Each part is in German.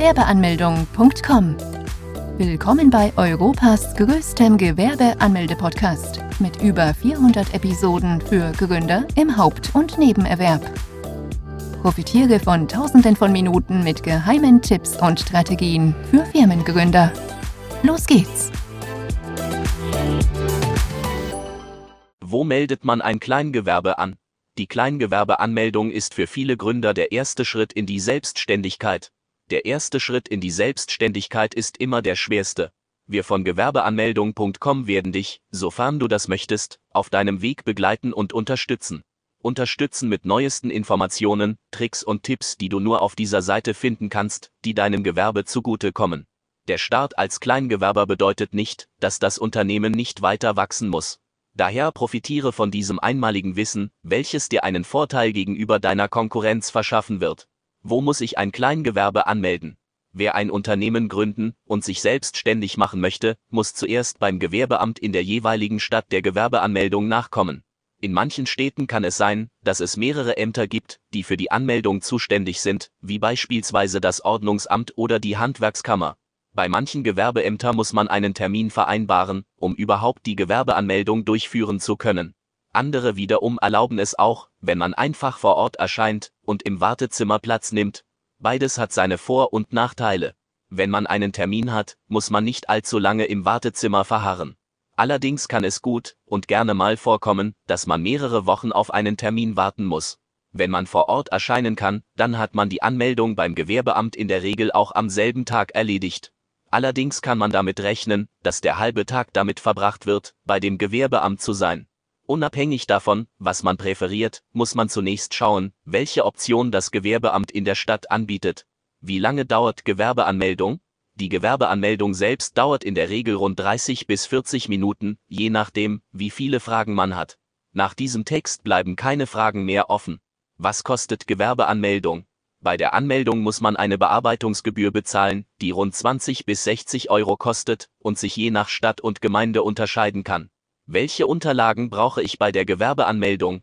Gewerbeanmeldung.com. Willkommen bei Europas größtem Gewerbeanmelde-Podcast mit über 400 Episoden für Gründer im Haupt- und Nebenerwerb. Profitiere von Tausenden von Minuten mit geheimen Tipps und Strategien für Firmengründer. Los geht's! Wo meldet man ein Kleingewerbe an? Die Kleingewerbeanmeldung ist für viele Gründer der erste Schritt in die Selbstständigkeit. Der erste Schritt in die Selbstständigkeit ist immer der schwerste. Wir von Gewerbeanmeldung.com werden dich, sofern du das möchtest, auf deinem Weg begleiten und unterstützen. Unterstützen mit neuesten Informationen, Tricks und Tipps, die du nur auf dieser Seite finden kannst, die deinem Gewerbe zugutekommen. Der Start als Kleingewerber bedeutet nicht, dass das Unternehmen nicht weiter wachsen muss. Daher profitiere von diesem einmaligen Wissen, welches dir einen Vorteil gegenüber deiner Konkurrenz verschaffen wird. Wo muss ich ein Kleingewerbe anmelden? Wer ein Unternehmen gründen und sich selbstständig machen möchte, muss zuerst beim Gewerbeamt in der jeweiligen Stadt der Gewerbeanmeldung nachkommen. In manchen Städten kann es sein, dass es mehrere Ämter gibt, die für die Anmeldung zuständig sind, wie beispielsweise das Ordnungsamt oder die Handwerkskammer. Bei manchen Gewerbeämtern muss man einen Termin vereinbaren, um überhaupt die Gewerbeanmeldung durchführen zu können. Andere wiederum erlauben es auch, wenn man einfach vor Ort erscheint und im Wartezimmer Platz nimmt. Beides hat seine Vor- und Nachteile. Wenn man einen Termin hat, muss man nicht allzu lange im Wartezimmer verharren. Allerdings kann es gut und gerne mal vorkommen, dass man mehrere Wochen auf einen Termin warten muss. Wenn man vor Ort erscheinen kann, dann hat man die Anmeldung beim Gewerbeamt in der Regel auch am selben Tag erledigt. Allerdings kann man damit rechnen, dass der halbe Tag damit verbracht wird, bei dem Gewerbeamt zu sein. Unabhängig davon, was man präferiert, muss man zunächst schauen, welche Option das Gewerbeamt in der Stadt anbietet. Wie lange dauert Gewerbeanmeldung? Die Gewerbeanmeldung selbst dauert in der Regel rund 30 bis 40 Minuten, je nachdem, wie viele Fragen man hat. Nach diesem Text bleiben keine Fragen mehr offen. Was kostet Gewerbeanmeldung? Bei der Anmeldung muss man eine Bearbeitungsgebühr bezahlen, die rund 20 bis 60 Euro kostet und sich je nach Stadt und Gemeinde unterscheiden kann. Welche Unterlagen brauche ich bei der Gewerbeanmeldung?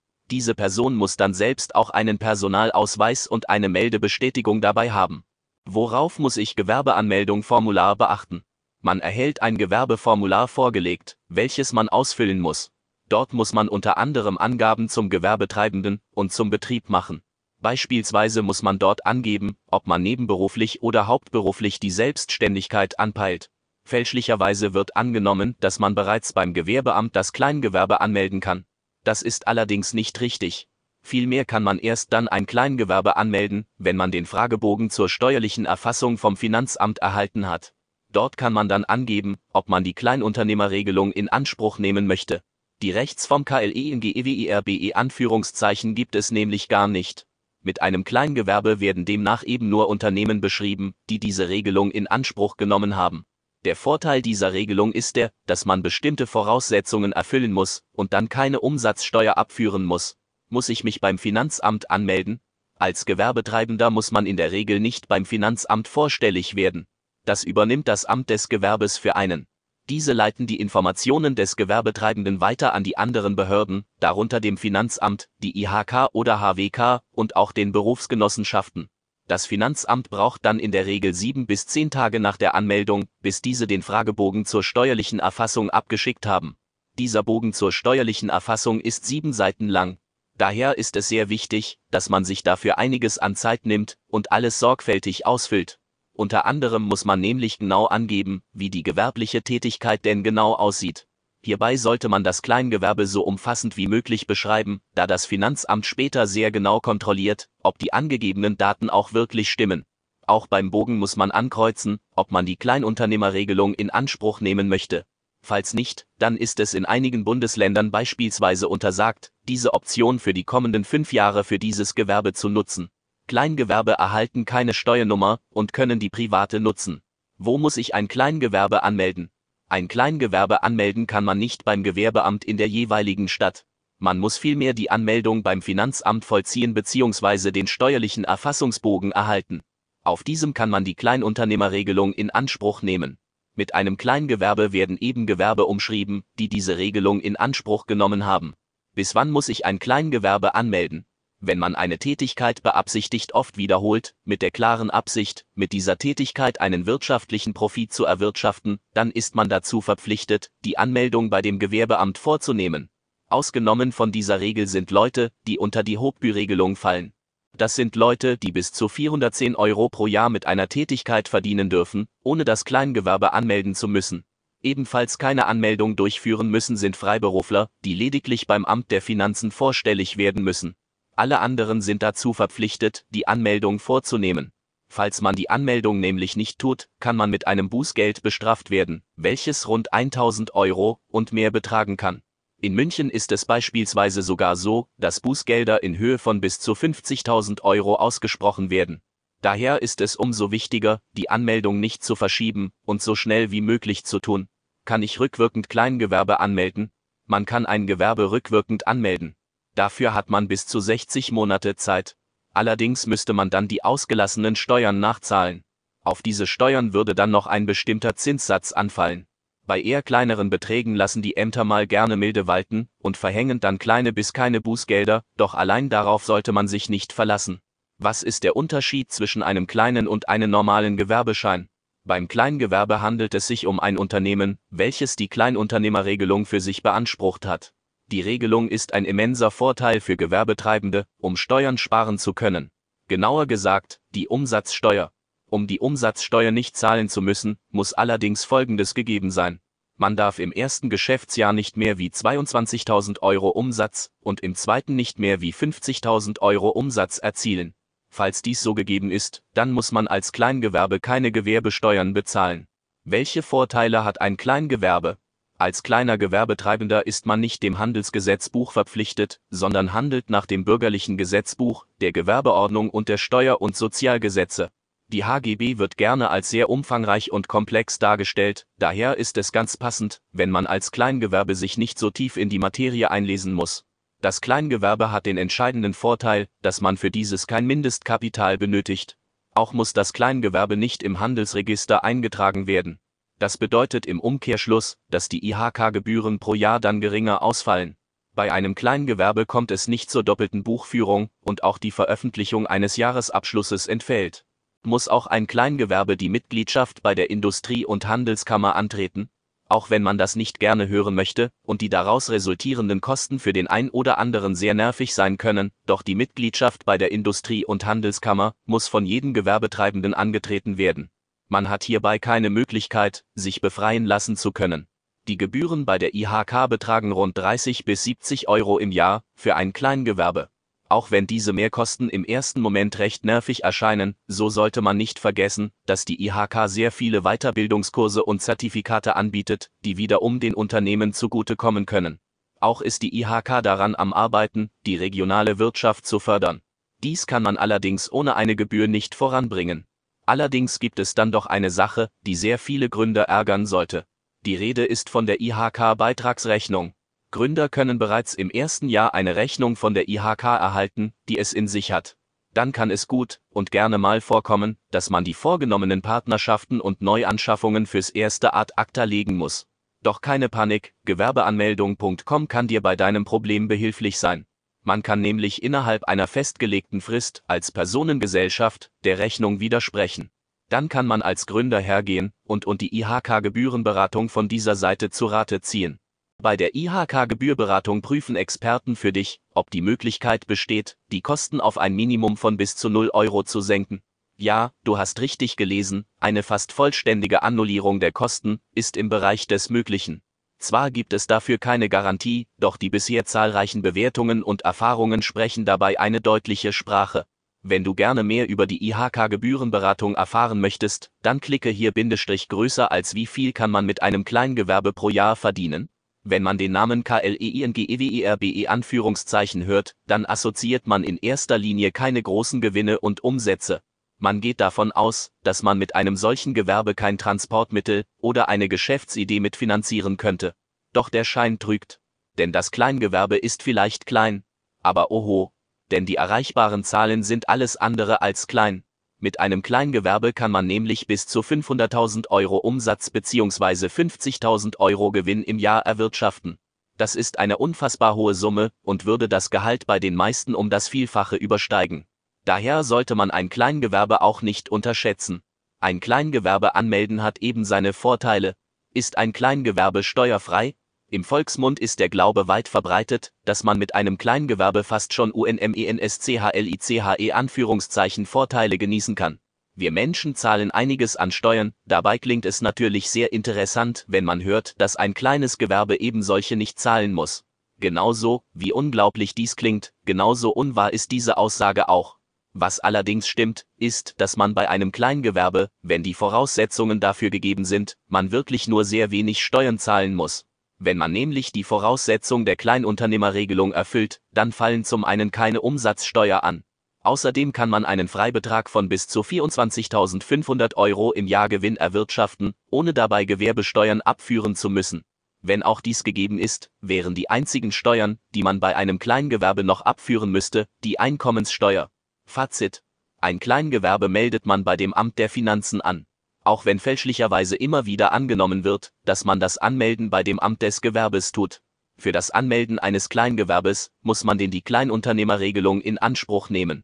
Diese Person muss dann selbst auch einen Personalausweis und eine Meldebestätigung dabei haben. Worauf muss ich Gewerbeanmeldung-Formular beachten? Man erhält ein Gewerbeformular vorgelegt, welches man ausfüllen muss. Dort muss man unter anderem Angaben zum Gewerbetreibenden und zum Betrieb machen. Beispielsweise muss man dort angeben, ob man nebenberuflich oder hauptberuflich die Selbstständigkeit anpeilt. Fälschlicherweise wird angenommen, dass man bereits beim Gewerbeamt das Kleingewerbe anmelden kann. Das ist allerdings nicht richtig. Vielmehr kann man erst dann ein Kleingewerbe anmelden, wenn man den Fragebogen zur steuerlichen Erfassung vom Finanzamt erhalten hat. Dort kann man dann angeben, ob man die Kleinunternehmerregelung in Anspruch nehmen möchte. Die Rechtsform KLE in GEWIRBE Anführungszeichen gibt es nämlich gar nicht. Mit einem Kleingewerbe werden demnach eben nur Unternehmen beschrieben, die diese Regelung in Anspruch genommen haben. Der Vorteil dieser Regelung ist der, dass man bestimmte Voraussetzungen erfüllen muss und dann keine Umsatzsteuer abführen muss. Muss ich mich beim Finanzamt anmelden? Als Gewerbetreibender muss man in der Regel nicht beim Finanzamt vorstellig werden. Das übernimmt das Amt des Gewerbes für einen. Diese leiten die Informationen des Gewerbetreibenden weiter an die anderen Behörden, darunter dem Finanzamt, die IHK oder HWK und auch den Berufsgenossenschaften. Das Finanzamt braucht dann in der Regel sieben bis zehn Tage nach der Anmeldung, bis diese den Fragebogen zur steuerlichen Erfassung abgeschickt haben. Dieser Bogen zur steuerlichen Erfassung ist sieben Seiten lang. Daher ist es sehr wichtig, dass man sich dafür einiges an Zeit nimmt und alles sorgfältig ausfüllt. Unter anderem muss man nämlich genau angeben, wie die gewerbliche Tätigkeit denn genau aussieht. Hierbei sollte man das Kleingewerbe so umfassend wie möglich beschreiben, da das Finanzamt später sehr genau kontrolliert, ob die angegebenen Daten auch wirklich stimmen. Auch beim Bogen muss man ankreuzen, ob man die Kleinunternehmerregelung in Anspruch nehmen möchte. Falls nicht, dann ist es in einigen Bundesländern beispielsweise untersagt, diese Option für die kommenden fünf Jahre für dieses Gewerbe zu nutzen. Kleingewerbe erhalten keine Steuernummer und können die private nutzen. Wo muss ich ein Kleingewerbe anmelden? Ein Kleingewerbe anmelden kann man nicht beim Gewerbeamt in der jeweiligen Stadt. Man muss vielmehr die Anmeldung beim Finanzamt vollziehen bzw. den steuerlichen Erfassungsbogen erhalten. Auf diesem kann man die Kleinunternehmerregelung in Anspruch nehmen. Mit einem Kleingewerbe werden eben Gewerbe umschrieben, die diese Regelung in Anspruch genommen haben. Bis wann muss ich ein Kleingewerbe anmelden? Wenn man eine Tätigkeit beabsichtigt oft wiederholt, mit der klaren Absicht, mit dieser Tätigkeit einen wirtschaftlichen Profit zu erwirtschaften, dann ist man dazu verpflichtet, die Anmeldung bei dem Gewerbeamt vorzunehmen. Ausgenommen von dieser Regel sind Leute, die unter die Hochbü-Regelung fallen. Das sind Leute, die bis zu 410 Euro pro Jahr mit einer Tätigkeit verdienen dürfen, ohne das Kleingewerbe anmelden zu müssen. Ebenfalls keine Anmeldung durchführen müssen sind Freiberufler, die lediglich beim Amt der Finanzen vorstellig werden müssen. Alle anderen sind dazu verpflichtet, die Anmeldung vorzunehmen. Falls man die Anmeldung nämlich nicht tut, kann man mit einem Bußgeld bestraft werden, welches rund 1000 Euro und mehr betragen kann. In München ist es beispielsweise sogar so, dass Bußgelder in Höhe von bis zu 50.000 Euro ausgesprochen werden. Daher ist es umso wichtiger, die Anmeldung nicht zu verschieben und so schnell wie möglich zu tun. Kann ich rückwirkend Kleingewerbe anmelden? Man kann ein Gewerbe rückwirkend anmelden. Dafür hat man bis zu 60 Monate Zeit. Allerdings müsste man dann die ausgelassenen Steuern nachzahlen. Auf diese Steuern würde dann noch ein bestimmter Zinssatz anfallen. Bei eher kleineren Beträgen lassen die Ämter mal gerne milde walten und verhängen dann kleine bis keine Bußgelder, doch allein darauf sollte man sich nicht verlassen. Was ist der Unterschied zwischen einem kleinen und einem normalen Gewerbeschein? Beim Kleingewerbe handelt es sich um ein Unternehmen, welches die Kleinunternehmerregelung für sich beansprucht hat. Die Regelung ist ein immenser Vorteil für Gewerbetreibende, um Steuern sparen zu können. Genauer gesagt, die Umsatzsteuer. Um die Umsatzsteuer nicht zahlen zu müssen, muss allerdings Folgendes gegeben sein. Man darf im ersten Geschäftsjahr nicht mehr wie 22.000 Euro Umsatz und im zweiten nicht mehr wie 50.000 Euro Umsatz erzielen. Falls dies so gegeben ist, dann muss man als Kleingewerbe keine Gewerbesteuern bezahlen. Welche Vorteile hat ein Kleingewerbe? Als kleiner Gewerbetreibender ist man nicht dem Handelsgesetzbuch verpflichtet, sondern handelt nach dem bürgerlichen Gesetzbuch, der Gewerbeordnung und der Steuer- und Sozialgesetze. Die HGB wird gerne als sehr umfangreich und komplex dargestellt, daher ist es ganz passend, wenn man als Kleingewerbe sich nicht so tief in die Materie einlesen muss. Das Kleingewerbe hat den entscheidenden Vorteil, dass man für dieses kein Mindestkapital benötigt. Auch muss das Kleingewerbe nicht im Handelsregister eingetragen werden. Das bedeutet im Umkehrschluss, dass die IHK-Gebühren pro Jahr dann geringer ausfallen. Bei einem Kleingewerbe kommt es nicht zur doppelten Buchführung und auch die Veröffentlichung eines Jahresabschlusses entfällt muss auch ein Kleingewerbe die Mitgliedschaft bei der Industrie- und Handelskammer antreten, auch wenn man das nicht gerne hören möchte und die daraus resultierenden Kosten für den ein oder anderen sehr nervig sein können, doch die Mitgliedschaft bei der Industrie- und Handelskammer muss von jedem Gewerbetreibenden angetreten werden. Man hat hierbei keine Möglichkeit, sich befreien lassen zu können. Die Gebühren bei der IHK betragen rund 30 bis 70 Euro im Jahr für ein Kleingewerbe. Auch wenn diese Mehrkosten im ersten Moment recht nervig erscheinen, so sollte man nicht vergessen, dass die IHK sehr viele Weiterbildungskurse und Zertifikate anbietet, die wiederum den Unternehmen zugutekommen können. Auch ist die IHK daran am Arbeiten, die regionale Wirtschaft zu fördern. Dies kann man allerdings ohne eine Gebühr nicht voranbringen. Allerdings gibt es dann doch eine Sache, die sehr viele Gründer ärgern sollte. Die Rede ist von der IHK-Beitragsrechnung. Gründer können bereits im ersten Jahr eine Rechnung von der IHK erhalten, die es in sich hat. Dann kann es gut und gerne mal vorkommen, dass man die vorgenommenen Partnerschaften und Neuanschaffungen fürs erste Art acta legen muss. Doch keine Panik, Gewerbeanmeldung.com kann dir bei deinem Problem behilflich sein. Man kann nämlich innerhalb einer festgelegten Frist als Personengesellschaft der Rechnung widersprechen. Dann kann man als Gründer hergehen und und die IHK-Gebührenberatung von dieser Seite zu Rate ziehen. Bei der IHK-Gebührberatung prüfen Experten für dich, ob die Möglichkeit besteht, die Kosten auf ein Minimum von bis zu 0 Euro zu senken. Ja, du hast richtig gelesen, eine fast vollständige Annullierung der Kosten ist im Bereich des Möglichen. Zwar gibt es dafür keine Garantie, doch die bisher zahlreichen Bewertungen und Erfahrungen sprechen dabei eine deutliche Sprache. Wenn du gerne mehr über die IHK-Gebührenberatung erfahren möchtest, dann klicke hier Bindestrich größer als wie viel kann man mit einem Kleingewerbe pro Jahr verdienen. Wenn man den Namen KLEINGEWERBE e Anführungszeichen hört, dann assoziiert man in erster Linie keine großen Gewinne und Umsätze. Man geht davon aus, dass man mit einem solchen Gewerbe kein Transportmittel oder eine Geschäftsidee mitfinanzieren könnte. Doch der Schein trügt. Denn das Kleingewerbe ist vielleicht klein, aber oho, denn die erreichbaren Zahlen sind alles andere als klein. Mit einem Kleingewerbe kann man nämlich bis zu 500.000 Euro Umsatz bzw. 50.000 Euro Gewinn im Jahr erwirtschaften. Das ist eine unfassbar hohe Summe und würde das Gehalt bei den meisten um das Vielfache übersteigen. Daher sollte man ein Kleingewerbe auch nicht unterschätzen. Ein Kleingewerbe anmelden hat eben seine Vorteile. Ist ein Kleingewerbe steuerfrei? Im Volksmund ist der Glaube weit verbreitet, dass man mit einem Kleingewerbe fast schon UNMENSCHLICHE Anführungszeichen Vorteile genießen kann. Wir Menschen zahlen einiges an Steuern, dabei klingt es natürlich sehr interessant, wenn man hört, dass ein kleines Gewerbe eben solche nicht zahlen muss. Genauso, wie unglaublich dies klingt, genauso unwahr ist diese Aussage auch. Was allerdings stimmt, ist, dass man bei einem Kleingewerbe, wenn die Voraussetzungen dafür gegeben sind, man wirklich nur sehr wenig Steuern zahlen muss. Wenn man nämlich die Voraussetzung der Kleinunternehmerregelung erfüllt, dann fallen zum einen keine Umsatzsteuer an. Außerdem kann man einen Freibetrag von bis zu 24.500 Euro im Jahr Gewinn erwirtschaften, ohne dabei Gewerbesteuern abführen zu müssen. Wenn auch dies gegeben ist, wären die einzigen Steuern, die man bei einem Kleingewerbe noch abführen müsste, die Einkommenssteuer. Fazit. Ein Kleingewerbe meldet man bei dem Amt der Finanzen an. Auch wenn fälschlicherweise immer wieder angenommen wird, dass man das Anmelden bei dem Amt des Gewerbes tut. Für das Anmelden eines Kleingewerbes muss man den die Kleinunternehmerregelung in Anspruch nehmen.